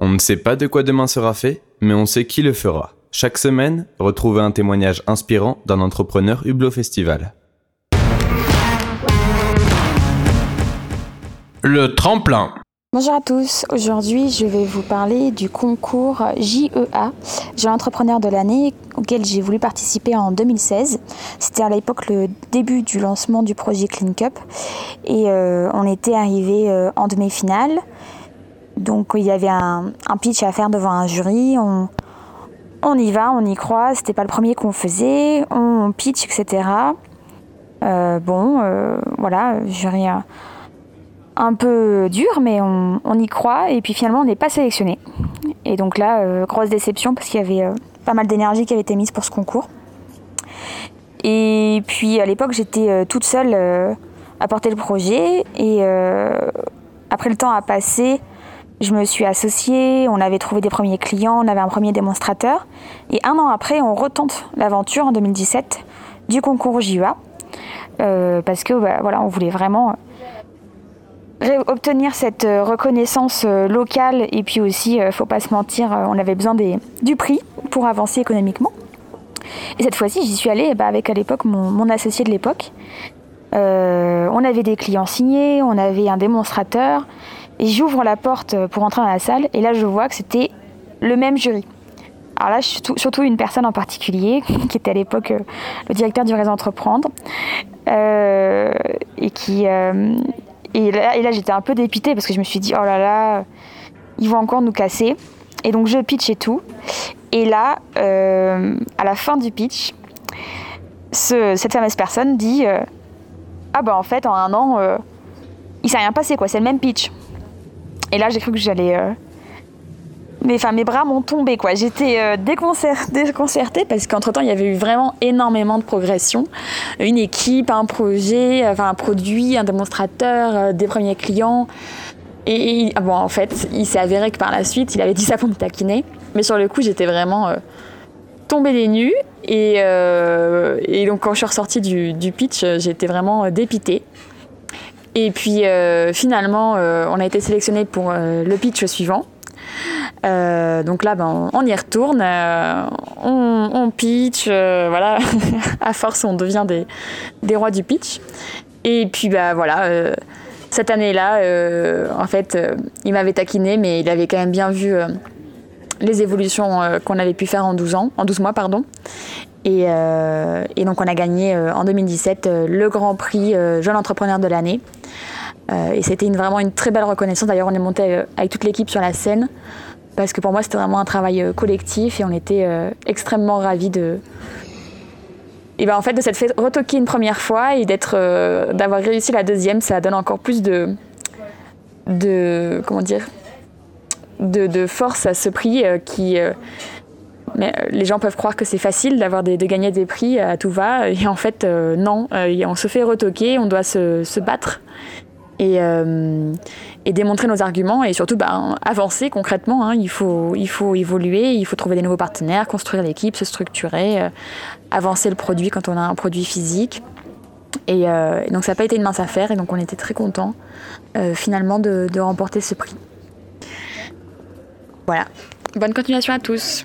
On ne sait pas de quoi demain sera fait, mais on sait qui le fera. Chaque semaine, retrouvez un témoignage inspirant d'un entrepreneur Hublot Festival. Le tremplin. Bonjour à tous, aujourd'hui je vais vous parler du concours JEA, Jeune Entrepreneur de l'année, auquel j'ai voulu participer en 2016. C'était à l'époque le début du lancement du projet Clean Cup et euh, on était arrivé euh, en demi-finale. Donc il y avait un, pitch à faire devant un jury, on, y va, on y croit, c'était pas le premier qu'on faisait, on pitch, etc. Euh, bon, voilà, jury un peu dur, mais on, y croit. Et puis finalement, on n'est pas sélectionné. Et donc là, euh, grosse déception parce qu'il y avait euh, pas mal d'énergie qui avait été mise pour ce concours. Et puis à l'époque, j'étais euh, toute seule à porter le projet. Et après le temps a passé, je me suis associée, on avait trouvé des premiers clients, on avait un premier démonstrateur. Et un an après, on retente l'aventure en 2017 du concours JUA. parce que bah, voilà, on voulait vraiment obtenir cette euh, reconnaissance euh, locale et puis aussi, euh, faut pas se mentir, on avait besoin du prix pour avancer économiquement. Et cette fois-ci, j'y suis allée bah, avec à l'époque mon, associé de l'époque. on avait des clients signés, on avait un démonstrateur. Et j'ouvre la porte pour entrer dans la salle et là je vois que c'était le même jury. Alors là, surtout une personne en particulier, qui était à l'époque le directeur du réseau Entreprendre, et qui, et là, j'étais un peu dépitée parce que je me suis dit, oh là là, ils vont encore nous casser. Et donc je pitch et tout. Et là, euh, à la fin du pitch, cette fameuse personne dit euh, Ah bah en fait, en un an, euh, il s'est rien passé, quoi, c'est le même pitch. Et là, j'ai cru que j'allais mais enfin mes bras m'ont tombé quoi. J'étais euh, déconcertée parce qu'entre temps il y avait eu vraiment énormément de progression. Une équipe, un projet, enfin un produit, un démonstrateur, euh, des premiers clients. Et, bon en fait il s'est avéré que par la suite il avait dit ça pour me taquiner. Mais sur le coup j'étais vraiment euh, tombée des nues. Et, et, donc quand je suis ressortie du, du pitch j'étais vraiment dépitée. Et puis finalement on a été sélectionné pour le pitch suivant. Euh, donc là, ben, on y retourne, euh, on, pitch, euh, voilà. à force, on devient des, des, rois du pitch. Et puis, bah voilà, cette année-là, en fait, il m'avait taquiné, mais il avait quand même bien vu les évolutions qu'on avait pu faire en 12 ans, en 12 mois, pardon. Et, et donc, on a gagné en 2017 le Grand Prix Jeune Entrepreneur de l'année. et c'était vraiment une très belle reconnaissance. D'ailleurs, on est monté avec toute l'équipe sur la scène parce que pour moi c'était vraiment un travail euh, collectif et on était euh, extrêmement ravis de et ben en fait de s'être fait retoquer une première fois et euh, d'avoir réussi la deuxième ça donne encore plus de de comment dire de, force à ce prix qui mais les gens peuvent croire que c'est facile d'avoir de gagner des prix à tout va et en fait non on se fait retoquer on doit se, se battre et, euh, et, démontrer nos arguments et surtout bah, avancer concrètement. Hein. Il, faut, il faut évoluer, il faut trouver des nouveaux partenaires, construire l'équipe, se structurer, euh, avancer le produit quand on a un produit physique. Et, euh, donc ça n'a pas été une mince affaire et donc on était très contents finalement de remporter ce prix. Voilà. Bonne continuation à tous.